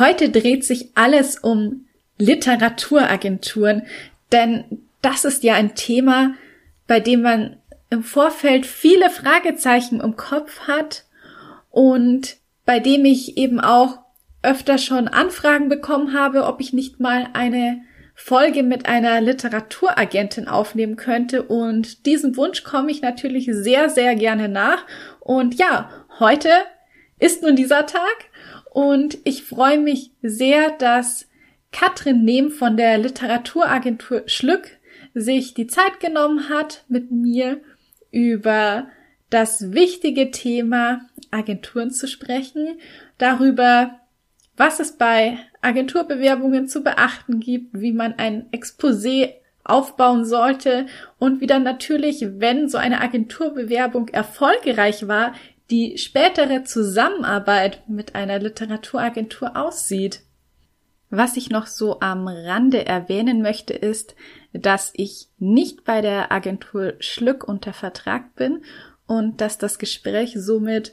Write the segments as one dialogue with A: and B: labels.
A: Heute dreht sich alles um Literaturagenturen, denn das ist ja ein Thema, bei dem man im Vorfeld viele Fragezeichen im Kopf hat und bei dem ich eben auch öfter schon Anfragen bekommen habe, ob ich nicht mal eine Folge mit einer Literaturagentin aufnehmen könnte. Und diesem Wunsch komme ich natürlich sehr, sehr gerne nach. Und ja, heute ist nun dieser Tag und ich freue mich sehr, dass Katrin Nehm von der Literaturagentur Schlück sich die Zeit genommen hat, mit mir über das wichtige Thema Agenturen zu sprechen, darüber, was es bei Agenturbewerbungen zu beachten gibt, wie man ein Exposé aufbauen sollte und wie dann natürlich, wenn so eine Agenturbewerbung erfolgreich war, die spätere Zusammenarbeit mit einer Literaturagentur aussieht. Was ich noch so am Rande erwähnen möchte, ist, dass ich nicht bei der Agentur Schlück unter Vertrag bin und dass das Gespräch somit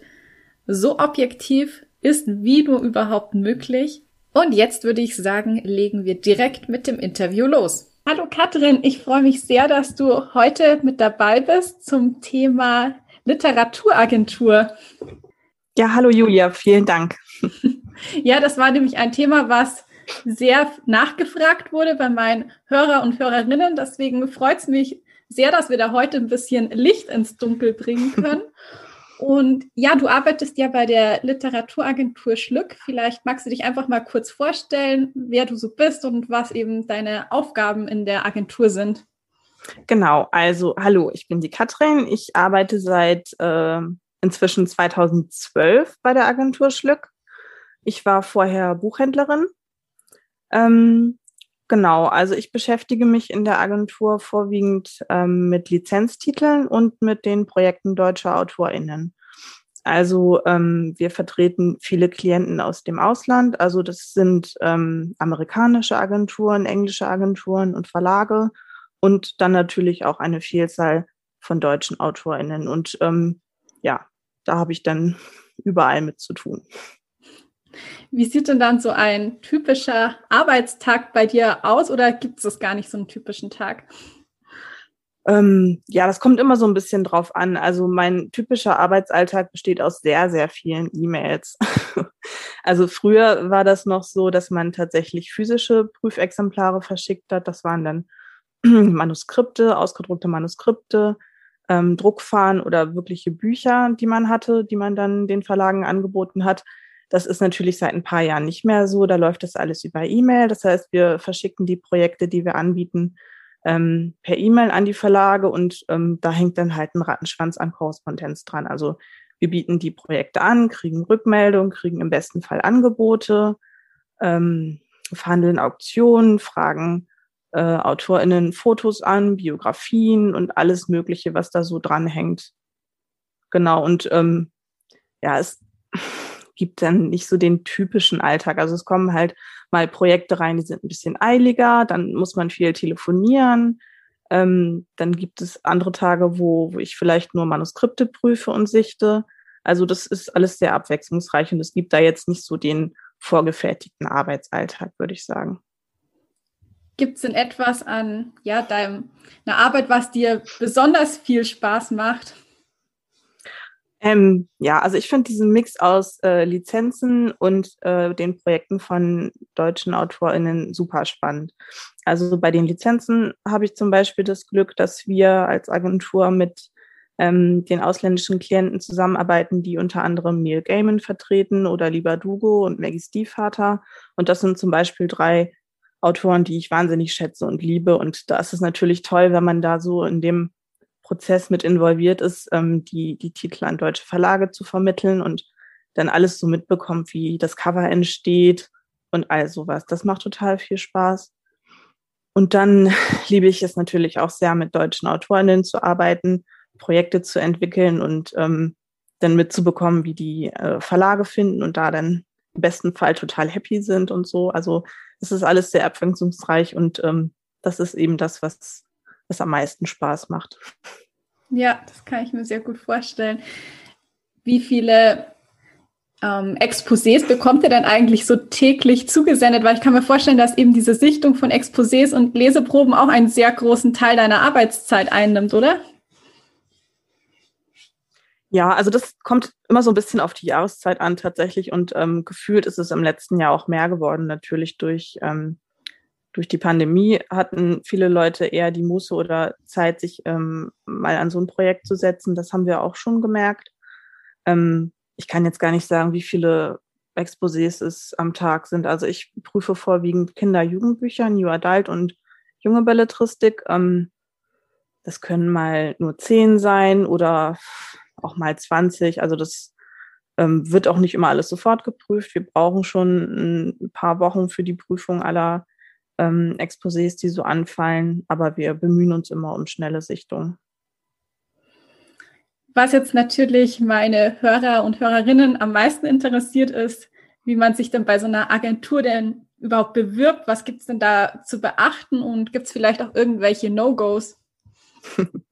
A: so objektiv ist, wie nur überhaupt möglich. Und jetzt würde ich sagen, legen wir direkt mit dem Interview los. Hallo Katrin, ich freue mich sehr, dass du heute mit dabei bist zum Thema Literaturagentur.
B: Ja, hallo Julia, vielen Dank.
A: ja, das war nämlich ein Thema, was sehr nachgefragt wurde bei meinen Hörer und Hörerinnen. Deswegen freut es mich sehr, dass wir da heute ein bisschen Licht ins Dunkel bringen können. Und ja, du arbeitest ja bei der Literaturagentur Schlück. Vielleicht magst du dich einfach mal kurz vorstellen, wer du so bist und was eben deine Aufgaben in der Agentur sind.
B: Genau, also hallo, ich bin die Katrin. Ich arbeite seit äh, inzwischen 2012 bei der Agentur Schlück. Ich war vorher Buchhändlerin. Ähm, genau, also ich beschäftige mich in der Agentur vorwiegend ähm, mit Lizenztiteln und mit den Projekten deutscher AutorInnen. Also ähm, wir vertreten viele Klienten aus dem Ausland. Also das sind ähm, amerikanische Agenturen, englische Agenturen und Verlage und dann natürlich auch eine Vielzahl von deutschen AutorInnen. Und ähm, ja, da habe ich dann überall mit zu tun.
A: Wie sieht denn dann so ein typischer Arbeitstag bei dir aus oder gibt es gar nicht so einen typischen Tag?
B: Ähm, ja, das kommt immer so ein bisschen drauf an. Also mein typischer Arbeitsalltag besteht aus sehr, sehr vielen E-Mails. also früher war das noch so, dass man tatsächlich physische Prüfexemplare verschickt hat. Das waren dann Manuskripte, ausgedruckte Manuskripte, ähm, Druckfahren oder wirkliche Bücher, die man hatte, die man dann den Verlagen angeboten hat. Das ist natürlich seit ein paar Jahren nicht mehr so. Da läuft das alles über E-Mail. Das heißt, wir verschicken die Projekte, die wir anbieten, ähm, per E-Mail an die Verlage und ähm, da hängt dann halt ein Rattenschwanz an Korrespondenz dran. Also wir bieten die Projekte an, kriegen Rückmeldungen, kriegen im besten Fall Angebote, ähm, verhandeln Auktionen, fragen äh, AutorInnen Fotos an, Biografien und alles Mögliche, was da so dranhängt. Genau, und ähm, ja, es gibt dann nicht so den typischen Alltag. Also es kommen halt mal Projekte rein, die sind ein bisschen eiliger, dann muss man viel telefonieren. Ähm, dann gibt es andere Tage, wo, wo ich vielleicht nur Manuskripte prüfe und sichte. Also das ist alles sehr abwechslungsreich und es gibt da jetzt nicht so den vorgefertigten Arbeitsalltag, würde ich sagen.
A: Gibt es denn etwas an ja, deiner Arbeit, was dir besonders viel Spaß macht?
B: Ähm, ja, also ich finde diesen Mix aus äh, Lizenzen und äh, den Projekten von deutschen AutorInnen super spannend. Also bei den Lizenzen habe ich zum Beispiel das Glück, dass wir als Agentur mit ähm, den ausländischen Klienten zusammenarbeiten, die unter anderem Neil Gaiman vertreten oder Lieber Dugo und Maggie Stiefvater. Und das sind zum Beispiel drei Autoren, die ich wahnsinnig schätze und liebe. Und da ist es natürlich toll, wenn man da so in dem Prozess mit involviert ist, ähm, die, die Titel an deutsche Verlage zu vermitteln. Und dann alles so mitbekommt, wie das Cover entsteht und all sowas. Das macht total viel Spaß. Und dann liebe ich es natürlich auch sehr, mit deutschen Autorinnen zu arbeiten, Projekte zu entwickeln und ähm, dann mitzubekommen, wie die äh, Verlage finden und da dann im besten Fall total happy sind und so. Also es ist alles sehr abwechslungsreich und ähm, das ist eben das, was, was am meisten Spaß macht.
A: Ja, das kann ich mir sehr gut vorstellen. Wie viele ähm, Exposés bekommt ihr denn eigentlich so täglich zugesendet? Weil ich kann mir vorstellen, dass eben diese Sichtung von Exposés und Leseproben auch einen sehr großen Teil deiner Arbeitszeit einnimmt, oder?
B: Ja, also das kommt immer so ein bisschen auf die Jahreszeit an tatsächlich und ähm, gefühlt ist es im letzten Jahr auch mehr geworden, natürlich durch, ähm, durch die Pandemie hatten viele Leute eher die Muße oder Zeit, sich ähm, mal an so ein Projekt zu setzen. Das haben wir auch schon gemerkt. Ähm, ich kann jetzt gar nicht sagen, wie viele Exposés es am Tag sind. Also ich prüfe vorwiegend Kinder-Jugendbücher, New Adult und junge Belletristik. Ähm, das können mal nur zehn sein oder auch mal 20. Also das ähm, wird auch nicht immer alles sofort geprüft. Wir brauchen schon ein paar Wochen für die Prüfung aller ähm, Exposés, die so anfallen, aber wir bemühen uns immer um schnelle Sichtung.
A: Was jetzt natürlich meine Hörer und Hörerinnen am meisten interessiert ist, wie man sich denn bei so einer Agentur denn überhaupt bewirbt. Was gibt es denn da zu beachten und gibt es vielleicht auch irgendwelche No-Gos?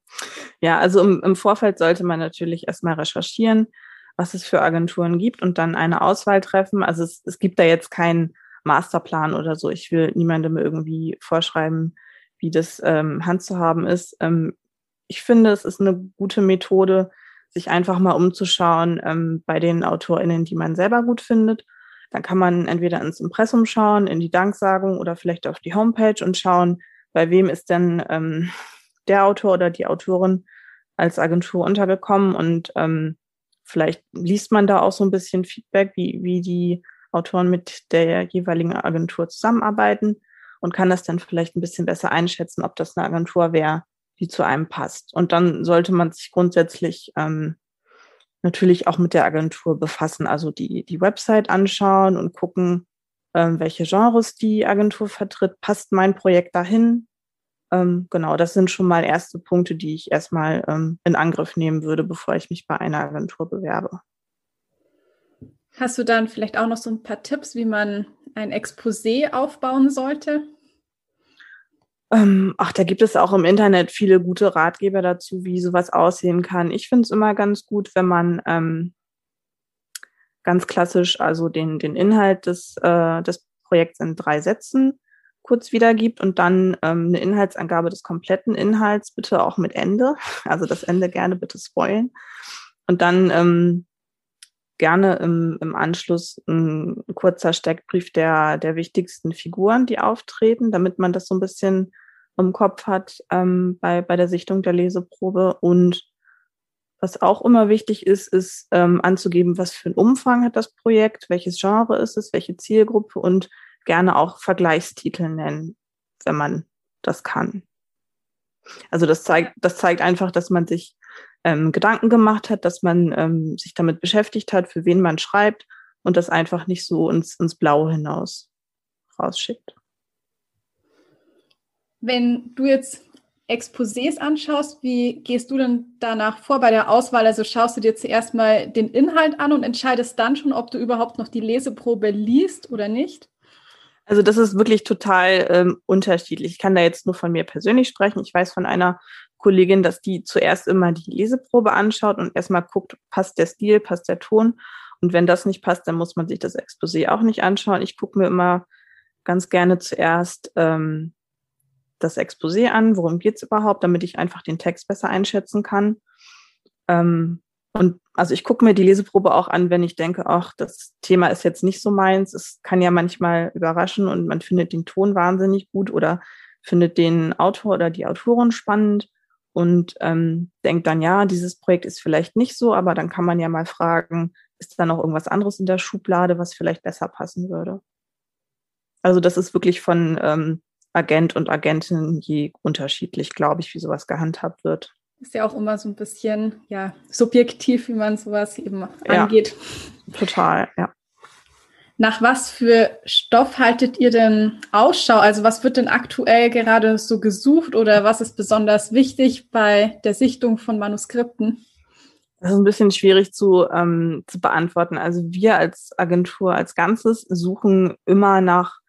B: Ja, also im, im Vorfeld sollte man natürlich erstmal recherchieren, was es für Agenturen gibt und dann eine Auswahl treffen. Also es, es gibt da jetzt keinen Masterplan oder so. Ich will niemandem irgendwie vorschreiben, wie das ähm, handzuhaben ist. Ähm, ich finde, es ist eine gute Methode, sich einfach mal umzuschauen ähm, bei den AutorInnen, die man selber gut findet. Dann kann man entweder ins Impressum schauen, in die Danksagung oder vielleicht auf die Homepage und schauen, bei wem ist denn ähm, der Autor oder die Autorin als Agentur untergekommen und ähm, vielleicht liest man da auch so ein bisschen Feedback, wie, wie die Autoren mit der jeweiligen Agentur zusammenarbeiten und kann das dann vielleicht ein bisschen besser einschätzen, ob das eine Agentur wäre, die zu einem passt. Und dann sollte man sich grundsätzlich ähm, natürlich auch mit der Agentur befassen, also die, die Website anschauen und gucken, ähm, welche Genres die Agentur vertritt. Passt mein Projekt dahin? Ähm, genau, das sind schon mal erste Punkte, die ich erstmal ähm, in Angriff nehmen würde, bevor ich mich bei einer Agentur bewerbe.
A: Hast du dann vielleicht auch noch so ein paar Tipps, wie man ein Exposé aufbauen sollte?
B: Ähm, ach, da gibt es auch im Internet viele gute Ratgeber dazu, wie sowas aussehen kann. Ich finde es immer ganz gut, wenn man ähm, ganz klassisch also den, den Inhalt des, äh, des Projekts in drei Sätzen kurz wiedergibt und dann ähm, eine Inhaltsangabe des kompletten Inhalts, bitte auch mit Ende. Also das Ende gerne bitte spoilen. Und dann ähm, gerne im, im Anschluss ein kurzer Steckbrief der, der wichtigsten Figuren, die auftreten, damit man das so ein bisschen im Kopf hat ähm, bei, bei der Sichtung der Leseprobe. Und was auch immer wichtig ist, ist ähm, anzugeben, was für einen Umfang hat das Projekt, welches Genre ist es, welche Zielgruppe und gerne auch Vergleichstitel nennen, wenn man das kann. Also das zeigt, das zeigt einfach, dass man sich ähm, Gedanken gemacht hat, dass man ähm, sich damit beschäftigt hat, für wen man schreibt und das einfach nicht so ins, ins Blaue hinaus rausschickt.
A: Wenn du jetzt Exposés anschaust, wie gehst du denn danach vor bei der Auswahl? Also schaust du dir zuerst mal den Inhalt an und entscheidest dann schon, ob du überhaupt noch die Leseprobe liest oder nicht?
B: Also das ist wirklich total ähm, unterschiedlich. Ich kann da jetzt nur von mir persönlich sprechen. Ich weiß von einer Kollegin, dass die zuerst immer die Leseprobe anschaut und erstmal guckt, passt der Stil, passt der Ton. Und wenn das nicht passt, dann muss man sich das Exposé auch nicht anschauen. Ich gucke mir immer ganz gerne zuerst ähm, das Exposé an, worum geht's überhaupt, damit ich einfach den Text besser einschätzen kann. Ähm, und also ich gucke mir die Leseprobe auch an, wenn ich denke, ach, das Thema ist jetzt nicht so meins. Es kann ja manchmal überraschen und man findet den Ton wahnsinnig gut oder findet den Autor oder die Autorin spannend und ähm, denkt dann, ja, dieses Projekt ist vielleicht nicht so, aber dann kann man ja mal fragen, ist da noch irgendwas anderes in der Schublade, was vielleicht besser passen würde? Also das ist wirklich von ähm, Agent und Agentin je unterschiedlich, glaube ich, wie sowas gehandhabt wird.
A: Ist ja auch immer so ein bisschen ja subjektiv, wie man sowas eben ja, angeht.
B: Total, ja.
A: Nach was für Stoff haltet ihr denn Ausschau? Also was wird denn aktuell gerade so gesucht oder was ist besonders wichtig bei der Sichtung von Manuskripten?
B: Das ist ein bisschen schwierig zu, ähm, zu beantworten. Also wir als Agentur als Ganzes suchen immer nach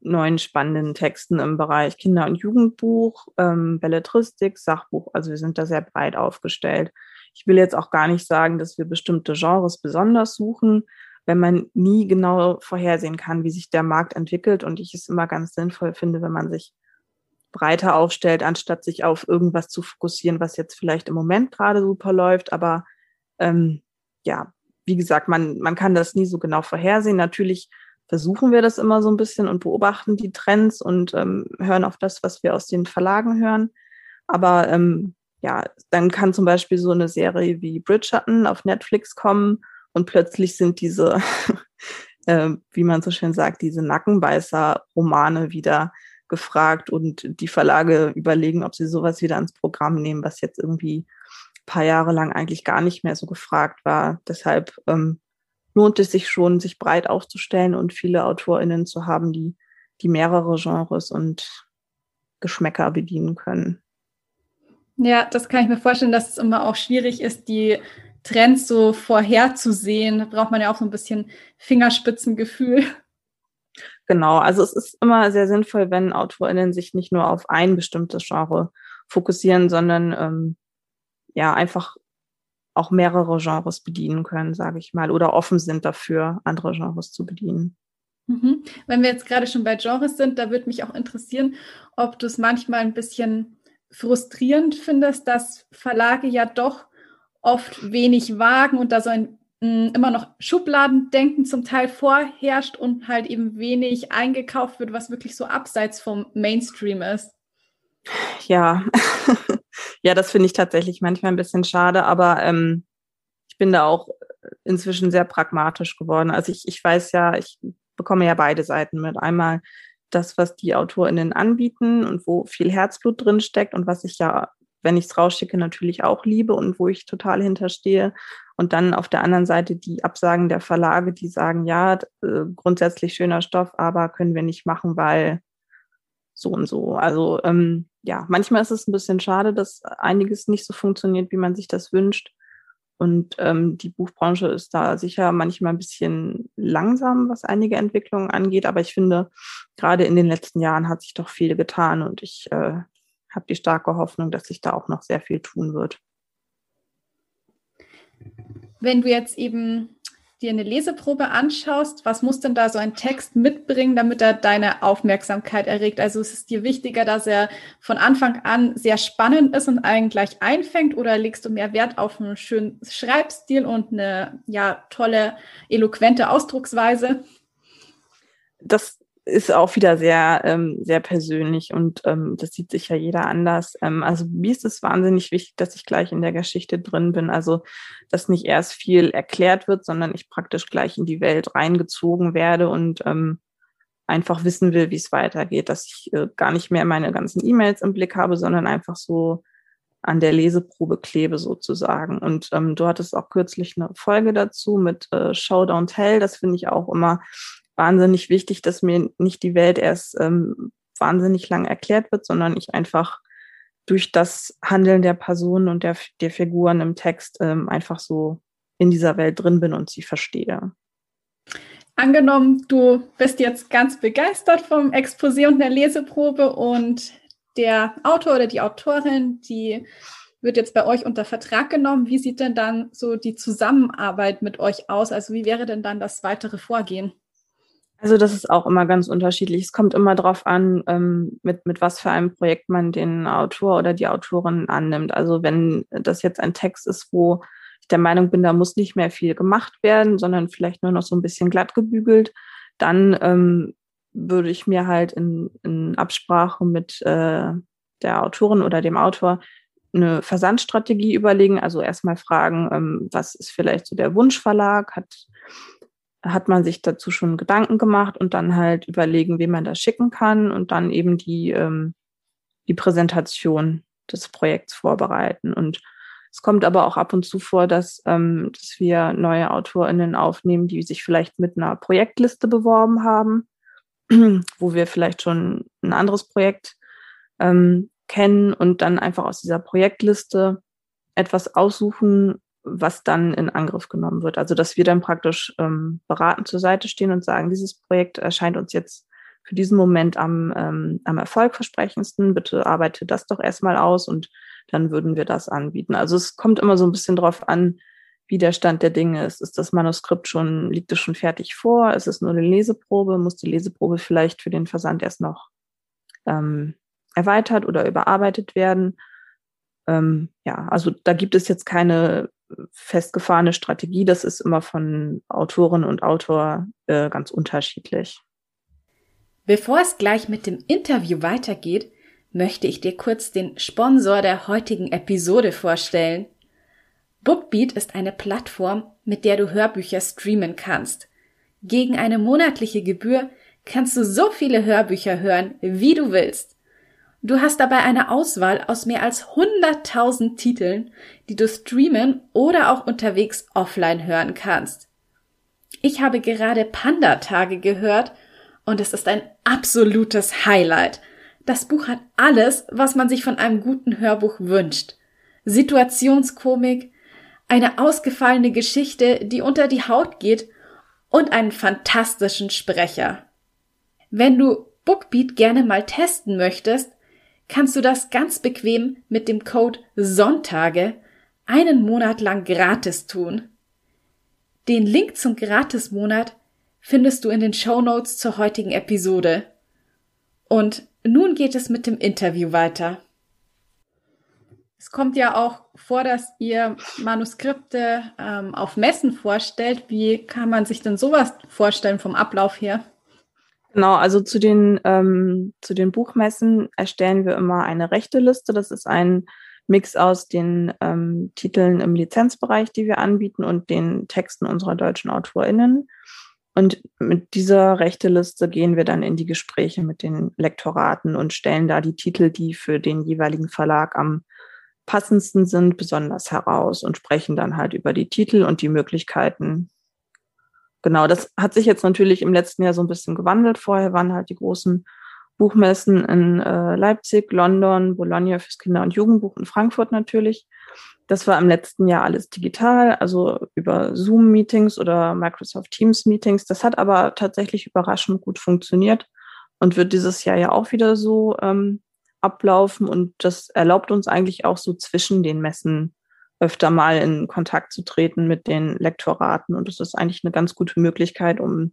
B: neuen spannenden Texten im Bereich Kinder- und Jugendbuch, ähm, Belletristik, Sachbuch. Also wir sind da sehr breit aufgestellt. Ich will jetzt auch gar nicht sagen, dass wir bestimmte Genres besonders suchen, wenn man nie genau vorhersehen kann, wie sich der Markt entwickelt. Und ich es immer ganz sinnvoll finde, wenn man sich breiter aufstellt, anstatt sich auf irgendwas zu fokussieren, was jetzt vielleicht im Moment gerade super läuft. Aber ähm, ja, wie gesagt, man, man kann das nie so genau vorhersehen. Natürlich versuchen wir das immer so ein bisschen und beobachten die Trends und ähm, hören auf das, was wir aus den Verlagen hören. Aber ähm, ja, dann kann zum Beispiel so eine Serie wie Bridgerton auf Netflix kommen und plötzlich sind diese, äh, wie man so schön sagt, diese Nackenbeißer-Romane wieder gefragt und die Verlage überlegen, ob sie sowas wieder ins Programm nehmen, was jetzt irgendwie paar Jahre lang eigentlich gar nicht mehr so gefragt war. Deshalb ähm, lohnt es sich schon, sich breit aufzustellen und viele AutorInnen zu haben, die, die mehrere Genres und Geschmäcker bedienen können.
A: Ja, das kann ich mir vorstellen, dass es immer auch schwierig ist, die Trends so vorherzusehen. Da braucht man ja auch so ein bisschen Fingerspitzengefühl.
B: Genau, also es ist immer sehr sinnvoll, wenn AutorInnen sich nicht nur auf ein bestimmtes Genre fokussieren, sondern ähm, ja einfach auch mehrere Genres bedienen können, sage ich mal, oder offen sind dafür, andere Genres zu bedienen.
A: Mhm. Wenn wir jetzt gerade schon bei Genres sind, da würde mich auch interessieren, ob du es manchmal ein bisschen frustrierend findest, dass Verlage ja doch oft wenig wagen und da so ein mh, mm, immer noch Schubladendenken zum Teil vorherrscht und halt eben wenig eingekauft wird, was wirklich so abseits vom Mainstream ist.
B: Ja, ja, das finde ich tatsächlich manchmal ein bisschen schade, aber ähm, ich bin da auch inzwischen sehr pragmatisch geworden. Also ich, ich weiß ja, ich bekomme ja beide Seiten mit. Einmal das, was die AutorInnen anbieten und wo viel Herzblut drin steckt und was ich ja, wenn ich es rausschicke, natürlich auch liebe und wo ich total hinterstehe. Und dann auf der anderen Seite die Absagen der Verlage, die sagen, ja, äh, grundsätzlich schöner Stoff, aber können wir nicht machen, weil so und so. Also ähm, ja, manchmal ist es ein bisschen schade, dass einiges nicht so funktioniert, wie man sich das wünscht. Und ähm, die Buchbranche ist da sicher manchmal ein bisschen langsam, was einige Entwicklungen angeht. Aber ich finde, gerade in den letzten Jahren hat sich doch viel getan und ich äh, habe die starke Hoffnung, dass sich da auch noch sehr viel tun wird.
A: Wenn du jetzt eben dir eine Leseprobe anschaust, was muss denn da so ein Text mitbringen, damit er deine Aufmerksamkeit erregt? Also ist es dir wichtiger, dass er von Anfang an sehr spannend ist und einen gleich einfängt oder legst du mehr Wert auf einen schönen Schreibstil und eine ja tolle, eloquente Ausdrucksweise?
B: Das ist auch wieder sehr, ähm, sehr persönlich und ähm, das sieht sich ja jeder anders. Ähm, also mir ist es wahnsinnig wichtig, dass ich gleich in der Geschichte drin bin. Also dass nicht erst viel erklärt wird, sondern ich praktisch gleich in die Welt reingezogen werde und ähm, einfach wissen will, wie es weitergeht, dass ich äh, gar nicht mehr meine ganzen E-Mails im Blick habe, sondern einfach so an der Leseprobe klebe sozusagen. Und ähm, du hattest auch kürzlich eine Folge dazu mit äh, Show Tell. Das finde ich auch immer wahnsinnig wichtig, dass mir nicht die Welt erst ähm, wahnsinnig lang erklärt wird, sondern ich einfach durch das Handeln der Personen und der, der Figuren im Text ähm, einfach so in dieser Welt drin bin und sie verstehe.
A: Angenommen, du bist jetzt ganz begeistert vom Exposé und der Leseprobe und der Autor oder die Autorin, die wird jetzt bei euch unter Vertrag genommen. Wie sieht denn dann so die Zusammenarbeit mit euch aus? Also wie wäre denn dann das weitere Vorgehen?
B: Also das ist auch immer ganz unterschiedlich. Es kommt immer darauf an, ähm, mit, mit was für einem Projekt man den Autor oder die Autorin annimmt. Also wenn das jetzt ein Text ist, wo ich der Meinung bin, da muss nicht mehr viel gemacht werden, sondern vielleicht nur noch so ein bisschen glatt gebügelt, dann ähm, würde ich mir halt in, in Absprache mit äh, der Autorin oder dem Autor eine Versandstrategie überlegen. Also erstmal fragen, ähm, was ist vielleicht so der Wunschverlag? Hat hat man sich dazu schon Gedanken gemacht und dann halt überlegen, wem man das schicken kann und dann eben die, ähm, die Präsentation des Projekts vorbereiten. Und es kommt aber auch ab und zu vor, dass, ähm, dass wir neue AutorInnen aufnehmen, die sich vielleicht mit einer Projektliste beworben haben, wo wir vielleicht schon ein anderes Projekt ähm, kennen und dann einfach aus dieser Projektliste etwas aussuchen, was dann in Angriff genommen wird. Also dass wir dann praktisch ähm, beratend zur Seite stehen und sagen, dieses Projekt erscheint uns jetzt für diesen Moment am, ähm, am erfolgversprechendsten. Bitte arbeite das doch erstmal aus und dann würden wir das anbieten. Also es kommt immer so ein bisschen drauf an, wie der Stand der Dinge ist. Ist das Manuskript schon, liegt es schon fertig vor? Ist es nur eine Leseprobe? Muss die Leseprobe vielleicht für den Versand erst noch ähm, erweitert oder überarbeitet werden? Ähm, ja, also da gibt es jetzt keine festgefahrene Strategie. Das ist immer von Autorin und Autor äh, ganz unterschiedlich.
A: Bevor es gleich mit dem Interview weitergeht, möchte ich dir kurz den Sponsor der heutigen Episode vorstellen. Bookbeat ist eine Plattform, mit der du Hörbücher streamen kannst. Gegen eine monatliche Gebühr kannst du so viele Hörbücher hören, wie du willst. Du hast dabei eine Auswahl aus mehr als 100.000 Titeln, die du streamen oder auch unterwegs offline hören kannst. Ich habe gerade Panda-Tage gehört und es ist ein absolutes Highlight. Das Buch hat alles, was man sich von einem guten Hörbuch wünscht. Situationskomik, eine ausgefallene Geschichte, die unter die Haut geht und einen fantastischen Sprecher. Wenn du Bookbeat gerne mal testen möchtest, kannst du das ganz bequem mit dem Code Sonntage einen Monat lang gratis tun. Den Link zum Gratismonat findest du in den Show Notes zur heutigen Episode. Und nun geht es mit dem Interview weiter. Es kommt ja auch vor, dass ihr Manuskripte ähm, auf Messen vorstellt. Wie kann man sich denn sowas vorstellen vom Ablauf her?
B: Genau, also zu den, ähm, zu den Buchmessen erstellen wir immer eine Rechteliste. Das ist ein Mix aus den ähm, Titeln im Lizenzbereich, die wir anbieten, und den Texten unserer deutschen AutorInnen. Und mit dieser Rechteliste gehen wir dann in die Gespräche mit den Lektoraten und stellen da die Titel, die für den jeweiligen Verlag am passendsten sind, besonders heraus und sprechen dann halt über die Titel und die Möglichkeiten, genau, das hat sich jetzt natürlich im letzten Jahr so ein bisschen gewandelt. Vorher waren halt die großen Buchmessen in äh, Leipzig, London, Bologna fürs Kinder- und Jugendbuch in Frankfurt natürlich. Das war im letzten Jahr alles digital, also über Zoom-Meetings oder Microsoft Teams-Meetings. Das hat aber tatsächlich überraschend gut funktioniert und wird dieses Jahr ja auch wieder so ähm, ablaufen. Und das erlaubt uns eigentlich auch so zwischen den Messen öfter mal in Kontakt zu treten mit den Lektoraten. Und das ist eigentlich eine ganz gute Möglichkeit, um,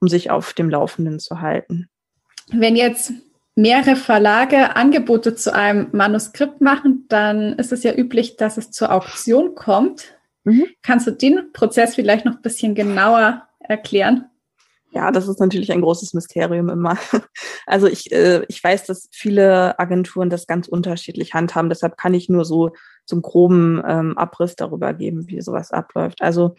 B: um sich auf dem Laufenden zu halten.
A: Wenn jetzt mehrere Verlage Angebote zu einem Manuskript machen, dann ist es ja üblich, dass es zur Auktion kommt. Mhm. Kannst du den Prozess vielleicht noch ein bisschen genauer erklären?
B: Ja, das ist natürlich ein großes Mysterium immer. Also ich, äh, ich weiß, dass viele Agenturen das ganz unterschiedlich handhaben. Deshalb kann ich nur so zum groben ähm, Abriss darüber geben, wie sowas abläuft. Also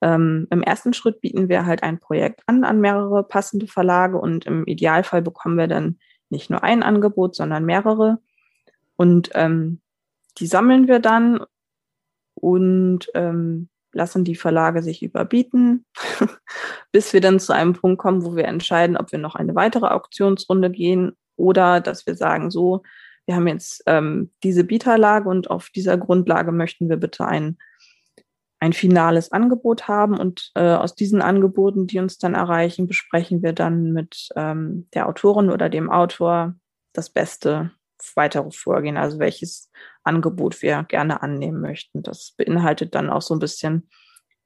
B: ähm, im ersten Schritt bieten wir halt ein Projekt an an mehrere passende Verlage und im Idealfall bekommen wir dann nicht nur ein Angebot, sondern mehrere. Und ähm, die sammeln wir dann und ähm, lassen die Verlage sich überbieten, bis wir dann zu einem Punkt kommen, wo wir entscheiden, ob wir noch eine weitere Auktionsrunde gehen oder dass wir sagen, so, wir haben jetzt ähm, diese Bieterlage und auf dieser Grundlage möchten wir bitte ein, ein finales Angebot haben. Und äh, aus diesen Angeboten, die uns dann erreichen, besprechen wir dann mit ähm, der Autorin oder dem Autor das beste weitere Vorgehen, also welches Angebot wir gerne annehmen möchten. Das beinhaltet dann auch so ein bisschen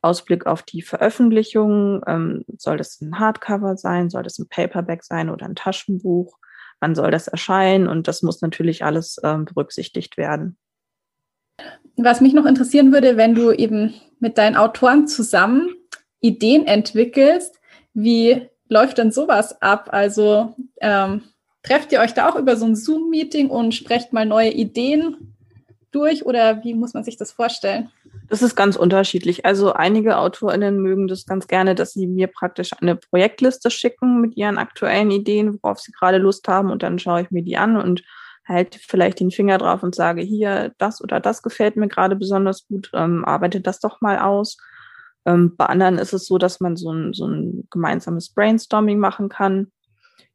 B: Ausblick auf die Veröffentlichung. Ähm, soll das ein Hardcover sein? Soll das ein Paperback sein oder ein Taschenbuch? Wann soll das erscheinen? Und das muss natürlich alles ähm, berücksichtigt werden.
A: Was mich noch interessieren würde, wenn du eben mit deinen Autoren zusammen Ideen entwickelst, wie läuft denn sowas ab? Also ähm, trefft ihr euch da auch über so ein Zoom-Meeting und sprecht mal neue Ideen durch oder wie muss man sich das vorstellen?
B: Das ist ganz unterschiedlich. Also einige AutorInnen mögen das ganz gerne, dass sie mir praktisch eine Projektliste schicken mit ihren aktuellen Ideen, worauf sie gerade Lust haben und dann schaue ich mir die an und halte vielleicht den Finger drauf und sage, hier, das oder das gefällt mir gerade besonders gut, ähm, arbeite das doch mal aus. Ähm, bei anderen ist es so, dass man so ein, so ein gemeinsames Brainstorming machen kann.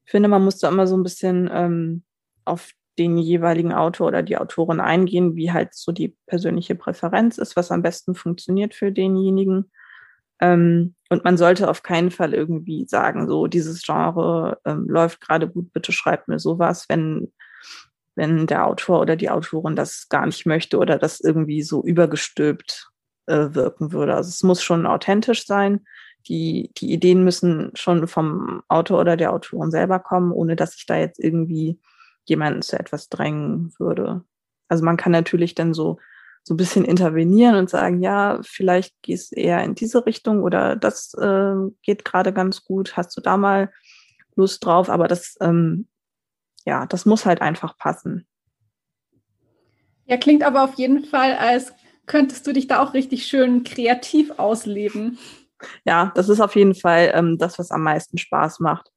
B: Ich finde, man muss da immer so ein bisschen ähm, auf den jeweiligen Autor oder die Autorin eingehen, wie halt so die persönliche Präferenz ist, was am besten funktioniert für denjenigen. Ähm, und man sollte auf keinen Fall irgendwie sagen, so dieses Genre ähm, läuft gerade gut, bitte schreibt mir sowas, wenn wenn der Autor oder die Autorin das gar nicht möchte oder das irgendwie so übergestülpt äh, wirken würde. Also es muss schon authentisch sein. Die, die Ideen müssen schon vom Autor oder der Autorin selber kommen, ohne dass ich da jetzt irgendwie jemanden zu etwas drängen würde. Also man kann natürlich dann so, so ein bisschen intervenieren und sagen, ja, vielleicht gehst du eher in diese Richtung oder das äh, geht gerade ganz gut, hast du da mal Lust drauf, aber das ähm, ja, das muss halt einfach passen.
A: Ja, klingt aber auf jeden Fall, als könntest du dich da auch richtig schön kreativ ausleben.
B: Ja, das ist auf jeden Fall ähm, das, was am meisten Spaß macht.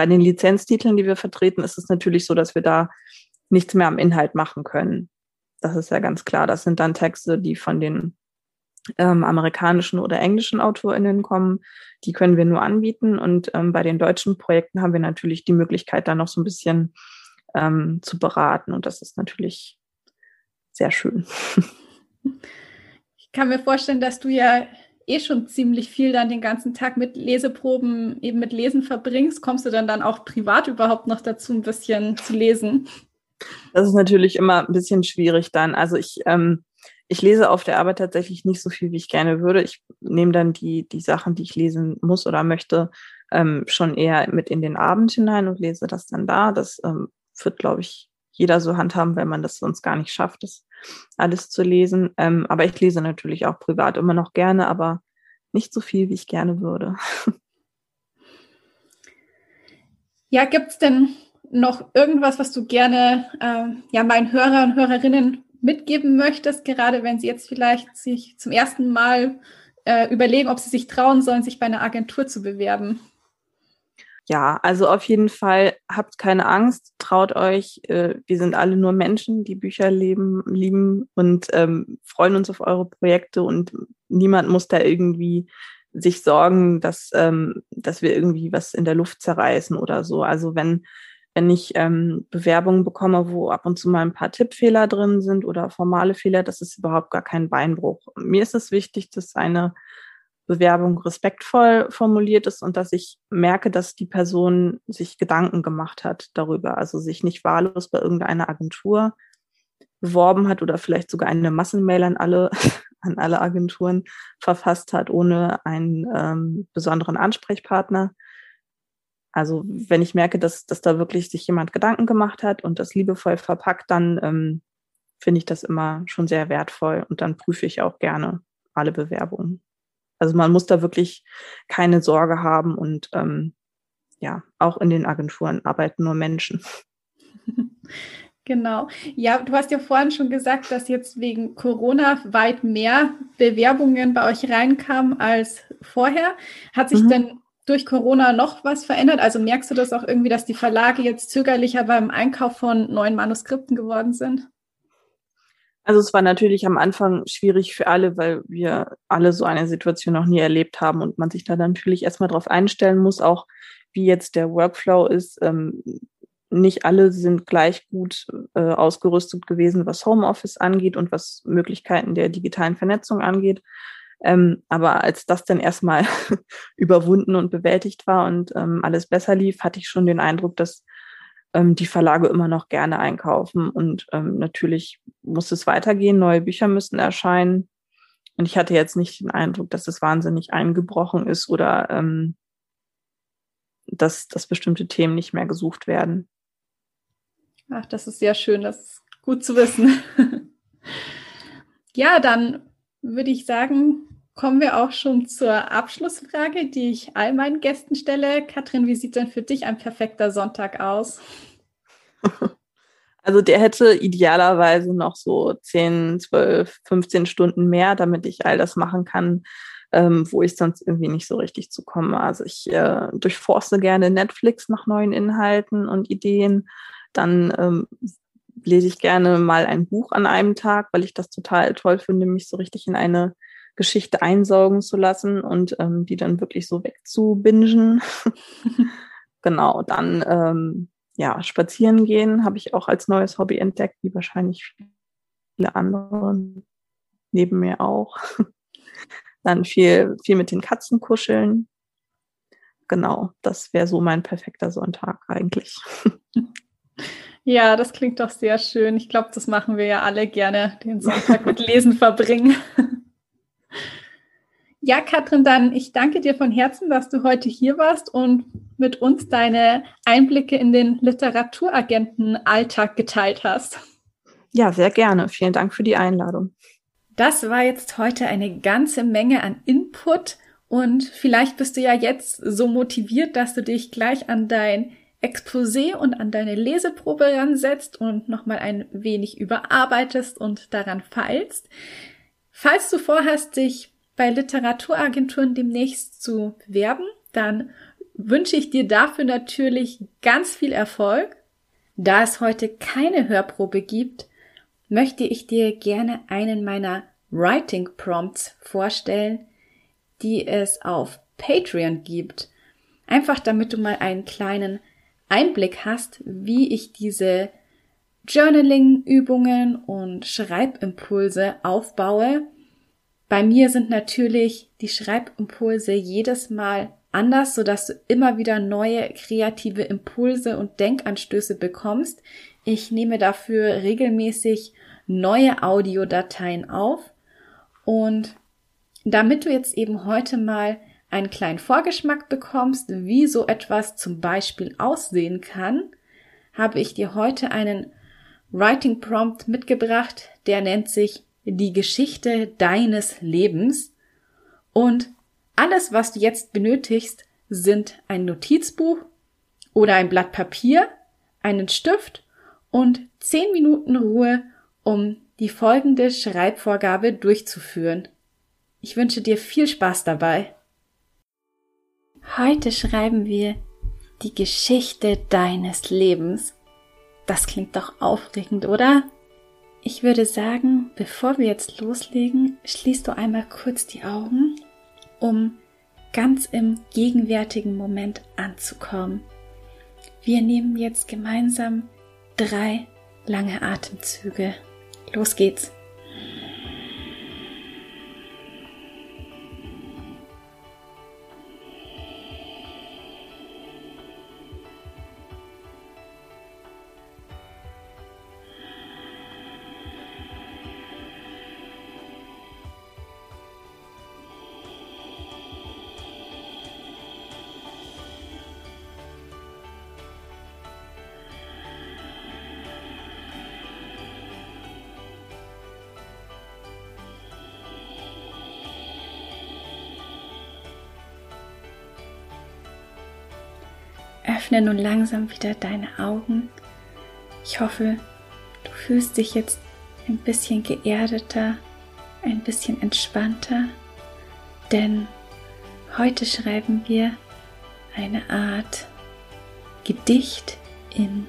B: Bei den Lizenztiteln, die wir vertreten, ist es natürlich so, dass wir da nichts mehr am Inhalt machen können. Das ist ja ganz klar. Das sind dann Texte, die von den ähm, amerikanischen oder englischen AutorInnen kommen. Die können wir nur anbieten. Und ähm, bei den deutschen Projekten haben wir natürlich die Möglichkeit, da noch so ein bisschen ähm, zu beraten. Und das ist natürlich sehr schön.
A: Ich kann mir vorstellen, dass du ja eh schon ziemlich viel dann den ganzen Tag mit Leseproben, eben mit Lesen verbringst. Kommst du dann dann auch privat überhaupt noch dazu, ein bisschen zu lesen?
B: Das ist natürlich immer ein bisschen schwierig dann. Also ich ähm, ich lese auf der Arbeit tatsächlich nicht so viel, wie ich gerne würde. Ich nehme dann die, die Sachen, die ich lesen muss oder möchte, ähm, schon eher mit in den Abend hinein und lese das dann da. Das ähm, wird, glaube ich, jeder so handhaben, wenn man das sonst gar nicht schafft, das alles zu lesen. Ähm, aber ich lese natürlich auch privat immer noch gerne, aber nicht so viel, wie ich gerne würde.
A: Ja, gibt es denn noch irgendwas, was du gerne äh, ja, meinen Hörer und Hörerinnen mitgeben möchtest, gerade wenn Sie jetzt vielleicht sich zum ersten Mal äh, überlegen, ob Sie sich trauen sollen, sich bei einer Agentur zu bewerben?
B: Ja, also auf jeden Fall habt keine Angst, traut euch. Äh, wir sind alle nur Menschen, die Bücher leben, lieben und ähm, freuen uns auf eure Projekte und niemand muss da irgendwie sich sorgen, dass, ähm, dass wir irgendwie was in der Luft zerreißen oder so. Also wenn wenn ich ähm, Bewerbungen bekomme, wo ab und zu mal ein paar Tippfehler drin sind oder formale Fehler, das ist überhaupt gar kein Beinbruch. Mir ist es wichtig, dass eine Bewerbung respektvoll formuliert ist und dass ich merke, dass die Person sich Gedanken gemacht hat darüber, also sich nicht wahllos bei irgendeiner Agentur beworben hat oder vielleicht sogar eine Massenmail an alle, an alle Agenturen verfasst hat, ohne einen ähm, besonderen Ansprechpartner. Also wenn ich merke, dass, dass da wirklich sich jemand Gedanken gemacht hat und das liebevoll verpackt, dann ähm, finde ich das immer schon sehr wertvoll und dann prüfe ich auch gerne alle Bewerbungen. Also man muss da wirklich keine Sorge haben und ähm, ja, auch in den Agenturen arbeiten nur Menschen.
A: Genau. Ja, du hast ja vorhin schon gesagt, dass jetzt wegen Corona weit mehr Bewerbungen bei euch reinkamen als vorher. Hat sich mhm. denn durch Corona noch was verändert? Also merkst du das auch irgendwie, dass die Verlage jetzt zögerlicher beim Einkauf von neuen Manuskripten geworden sind?
B: Also es war natürlich am Anfang schwierig für alle, weil wir alle so eine Situation noch nie erlebt haben und man sich da natürlich erstmal darauf einstellen muss, auch wie jetzt der Workflow ist. Ähm, nicht alle sind gleich gut äh, ausgerüstet gewesen, was Homeoffice angeht und was Möglichkeiten der digitalen Vernetzung angeht. Ähm, aber als das dann erstmal überwunden und bewältigt war und ähm, alles besser lief, hatte ich schon den Eindruck, dass ähm, die Verlage immer noch gerne einkaufen. Und ähm, natürlich muss es weitergehen, neue Bücher müssen erscheinen. Und ich hatte jetzt nicht den Eindruck, dass es wahnsinnig eingebrochen ist oder ähm, dass, dass bestimmte Themen nicht mehr gesucht werden.
A: Ach, das ist sehr schön, das ist gut zu wissen. ja, dann würde ich sagen, kommen wir auch schon zur Abschlussfrage, die ich all meinen Gästen stelle. Katrin, wie sieht denn für dich ein perfekter Sonntag aus?
B: Also der hätte idealerweise noch so 10, 12, 15 Stunden mehr, damit ich all das machen kann, ähm, wo ich sonst irgendwie nicht so richtig zukomme. Also ich äh, durchforste gerne Netflix nach neuen Inhalten und Ideen. Dann ähm, lese ich gerne mal ein Buch an einem Tag, weil ich das total toll finde, mich so richtig in eine Geschichte einsaugen zu lassen und ähm, die dann wirklich so wegzubingen. genau, dann ähm, ja, spazieren gehen habe ich auch als neues Hobby entdeckt, wie wahrscheinlich viele andere neben mir auch. Dann viel, viel mit den Katzen kuscheln. Genau, das wäre so mein perfekter Sonntag eigentlich.
A: Ja, das klingt doch sehr schön. Ich glaube, das machen wir ja alle gerne, den Sonntag mit Lesen verbringen. Ja, Katrin, dann ich danke dir von Herzen, dass du heute hier warst und mit uns deine Einblicke in den Literaturagenten-Alltag geteilt hast.
B: Ja, sehr gerne. Vielen Dank für die Einladung.
A: Das war jetzt heute eine ganze Menge an Input und vielleicht bist du ja jetzt so motiviert, dass du dich gleich an dein Exposé und an deine Leseprobe ransetzt und nochmal ein wenig überarbeitest und daran feilst. Falls du vorhast, dich bei Literaturagenturen demnächst zu bewerben, dann wünsche ich dir dafür natürlich ganz viel Erfolg. Da es heute keine Hörprobe gibt, möchte ich dir gerne einen meiner Writing Prompts vorstellen, die es auf Patreon gibt. Einfach damit du mal einen kleinen Einblick hast, wie ich diese Journaling-Übungen und Schreibimpulse aufbaue bei mir sind natürlich die Schreibimpulse jedes Mal anders, sodass du immer wieder neue kreative Impulse und Denkanstöße bekommst. Ich nehme dafür regelmäßig neue Audiodateien auf und damit du jetzt eben heute mal einen kleinen Vorgeschmack bekommst, wie so etwas zum Beispiel aussehen kann, habe ich dir heute einen Writing Prompt mitgebracht, der nennt sich die Geschichte deines Lebens und alles, was du jetzt benötigst, sind ein Notizbuch oder ein Blatt Papier, einen Stift und zehn Minuten Ruhe, um die folgende Schreibvorgabe durchzuführen. Ich wünsche dir viel Spaß dabei. Heute schreiben wir die Geschichte deines Lebens. Das klingt doch aufregend, oder? Ich würde sagen, bevor wir jetzt loslegen, schließt du einmal kurz die Augen, um ganz im gegenwärtigen Moment anzukommen. Wir nehmen jetzt gemeinsam drei lange Atemzüge. Los geht's. Öffne nun langsam wieder deine Augen. Ich hoffe, du fühlst dich jetzt ein bisschen geerdeter, ein bisschen entspannter, denn heute schreiben wir eine Art Gedicht in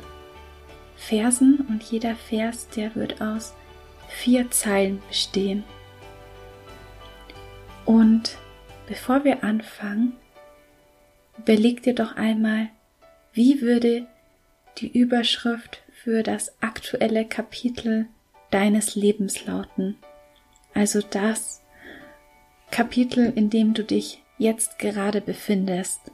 A: Versen und jeder Vers, der wird aus vier Zeilen bestehen. Und bevor wir anfangen, überleg dir doch einmal, wie würde die Überschrift für das aktuelle Kapitel deines Lebens lauten? Also das Kapitel, in dem du dich jetzt gerade befindest.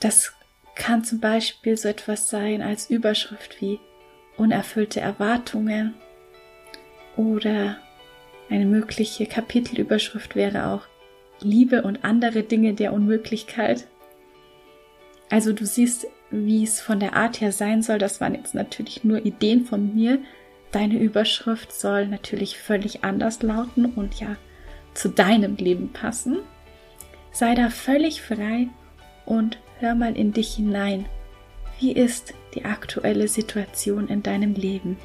A: Das kann zum Beispiel so etwas sein als Überschrift wie unerfüllte Erwartungen oder eine mögliche Kapitelüberschrift wäre auch Liebe und andere Dinge der Unmöglichkeit. Also du siehst, wie es von der Art her sein soll. Das waren jetzt natürlich nur Ideen von mir. Deine Überschrift soll natürlich völlig anders lauten und ja zu deinem Leben passen. Sei da völlig frei und hör mal in dich hinein. Wie ist die aktuelle Situation in deinem Leben?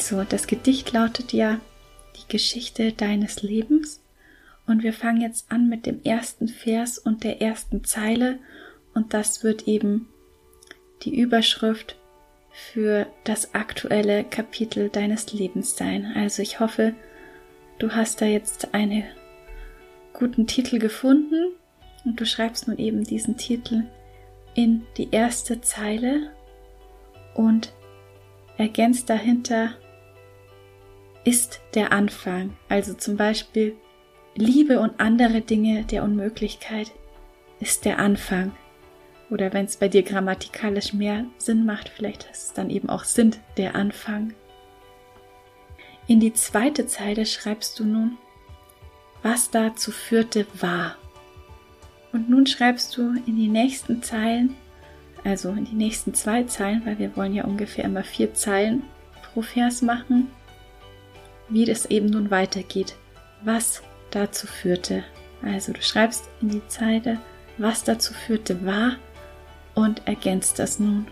A: Also, das Gedicht lautet ja die Geschichte deines Lebens. Und wir fangen jetzt an mit dem ersten Vers und der ersten Zeile. Und das wird eben die Überschrift für das aktuelle Kapitel deines Lebens sein. Also ich hoffe, du hast da jetzt einen guten Titel gefunden und du schreibst nun eben diesen Titel in die erste Zeile und ergänzt dahinter ist der Anfang. Also zum Beispiel Liebe und andere Dinge der Unmöglichkeit ist der Anfang. Oder wenn es bei dir grammatikalisch mehr Sinn macht, vielleicht ist es dann eben auch sind der Anfang. In die zweite Zeile schreibst du nun, was dazu führte, war. Und nun schreibst du in die nächsten Zeilen, also in die nächsten zwei Zeilen, weil wir wollen ja ungefähr immer vier Zeilen pro Vers machen, wie das eben nun weitergeht, was dazu führte. Also du schreibst in die Zeile, was dazu führte, war und ergänzt das nun.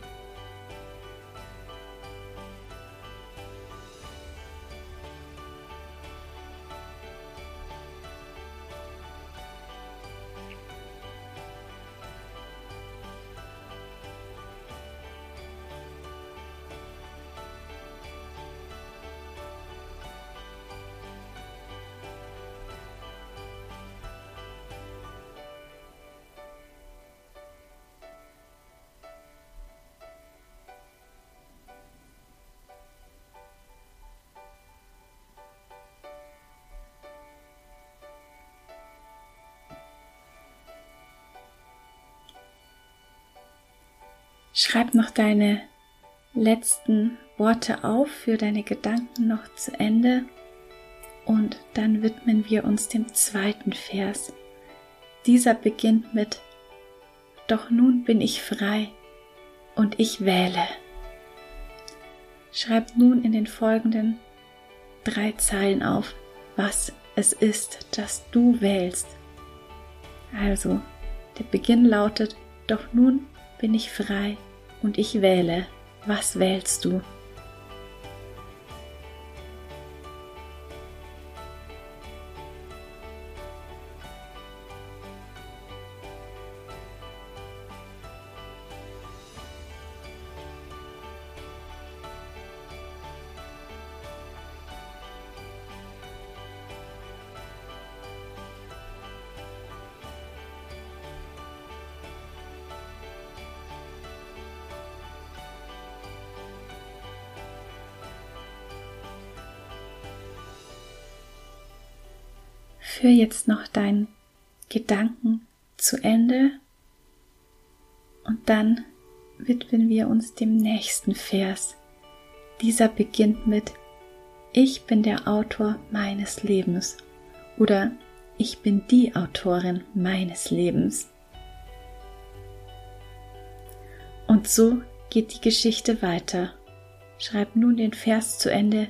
A: Schreib noch deine letzten Worte auf für deine Gedanken noch zu Ende und dann widmen wir uns dem zweiten Vers. Dieser beginnt mit Doch nun bin ich frei und ich wähle. Schreib nun in den folgenden drei Zeilen auf, was es ist, das du wählst. Also, der Beginn lautet, doch nun bin ich frei und ich wähle. Was wählst du? Führ jetzt noch deinen Gedanken zu Ende und dann widmen wir uns dem nächsten Vers. Dieser beginnt mit Ich bin der Autor meines Lebens oder Ich bin die Autorin meines Lebens. Und so geht die Geschichte weiter. Schreib nun den Vers zu Ende,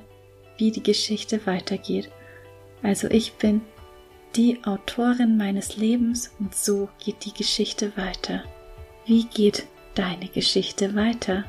A: wie die Geschichte weitergeht. Also ich bin die Autorin meines Lebens und so geht die Geschichte weiter. Wie geht deine Geschichte weiter?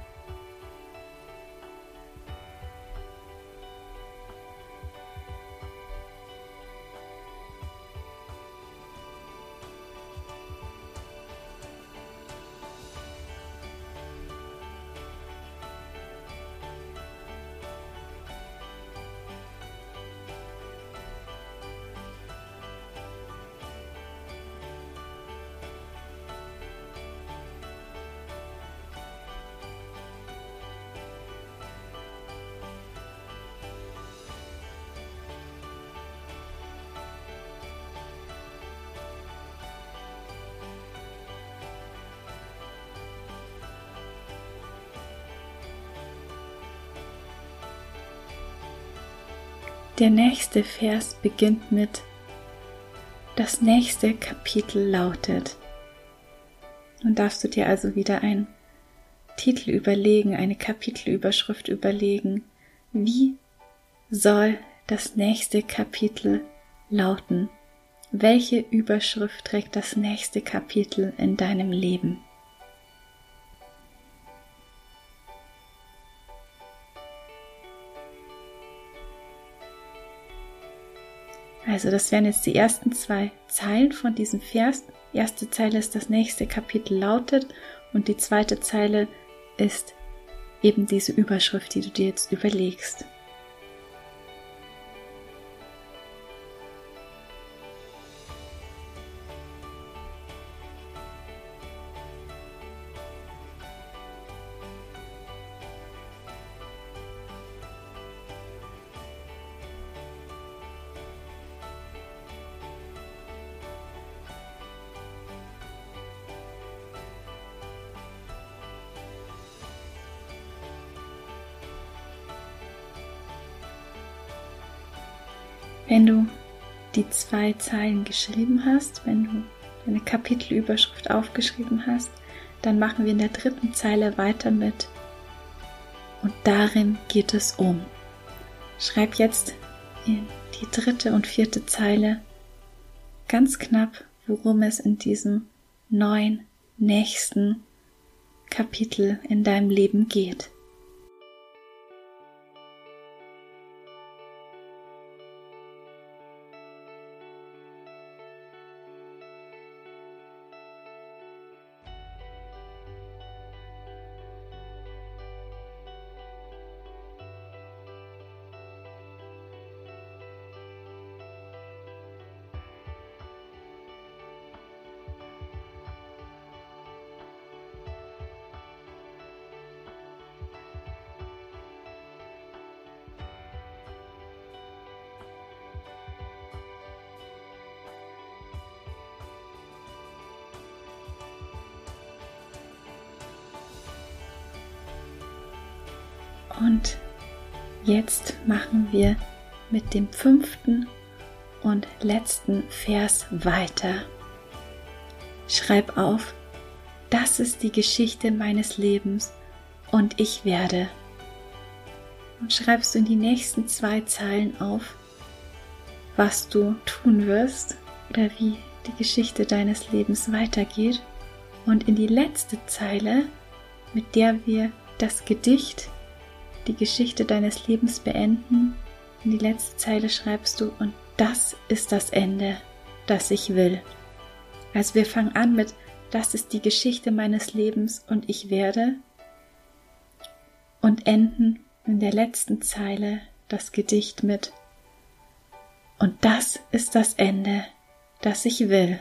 A: Der nächste Vers beginnt mit Das nächste Kapitel lautet. Nun darfst du dir also wieder einen Titel überlegen, eine Kapitelüberschrift überlegen. Wie soll das nächste Kapitel lauten? Welche Überschrift trägt das nächste Kapitel in deinem Leben? Also das wären jetzt die ersten zwei Zeilen von diesem Vers. Die erste Zeile ist das nächste Kapitel lautet und die zweite Zeile ist eben diese Überschrift, die du dir jetzt überlegst. Wenn du die zwei Zeilen geschrieben hast, wenn du deine Kapitelüberschrift aufgeschrieben hast, dann machen wir in der dritten Zeile weiter mit. Und darin geht es um. Schreib jetzt in die dritte und vierte Zeile ganz knapp, worum es in diesem neuen nächsten Kapitel in deinem Leben geht. Und jetzt machen wir mit dem fünften und letzten Vers weiter. Schreib auf, das ist die Geschichte meines Lebens und ich werde. Und schreibst du in die nächsten zwei Zeilen auf, was du tun wirst oder wie die Geschichte deines Lebens weitergeht. Und in die letzte Zeile, mit der wir das Gedicht die Geschichte deines Lebens beenden. In die letzte Zeile schreibst du, und das ist das Ende, das ich will. Also wir fangen an mit, das ist die Geschichte meines Lebens und ich werde. Und enden in der letzten Zeile das Gedicht mit, und das ist das Ende, das ich will.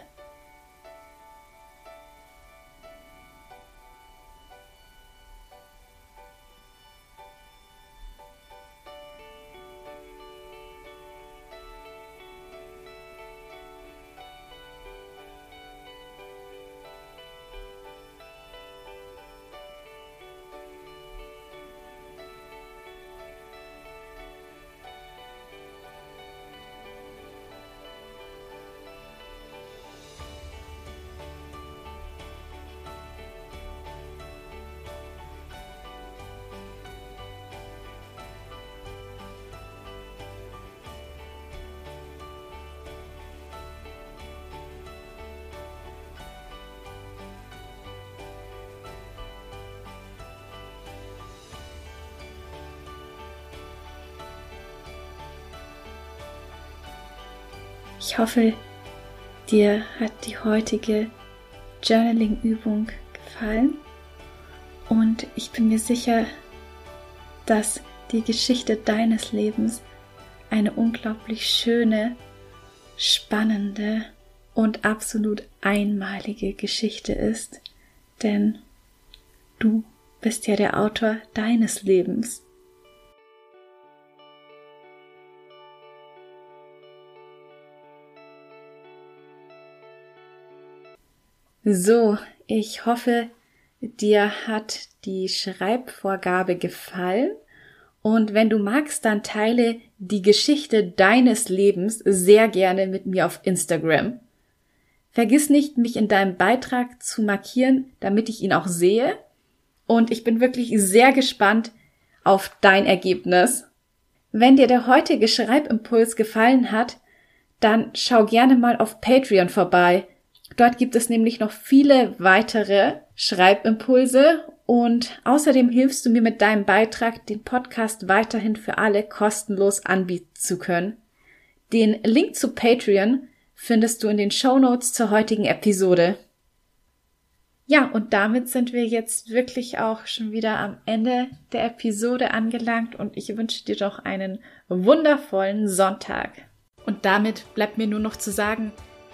A: Ich hoffe, dir hat die heutige Journaling-Übung gefallen und ich bin mir sicher, dass die Geschichte deines Lebens eine unglaublich schöne, spannende und absolut einmalige Geschichte ist, denn du bist ja der Autor deines Lebens. So, ich hoffe, dir hat die Schreibvorgabe gefallen. Und wenn du magst, dann teile die Geschichte deines Lebens sehr gerne mit mir auf Instagram. Vergiss nicht, mich in deinem Beitrag zu markieren, damit ich ihn auch sehe. Und ich bin wirklich sehr gespannt auf dein Ergebnis. Wenn dir der heutige Schreibimpuls gefallen hat, dann schau gerne mal auf Patreon vorbei. Dort gibt es nämlich noch viele weitere Schreibimpulse und außerdem hilfst du mir mit deinem Beitrag, den Podcast weiterhin für alle kostenlos anbieten zu können. Den Link zu Patreon findest du in den Show Notes zur heutigen Episode. Ja, und damit sind wir jetzt wirklich auch schon wieder am Ende der Episode angelangt und ich wünsche dir doch einen wundervollen Sonntag. Und damit bleibt mir nur noch zu sagen,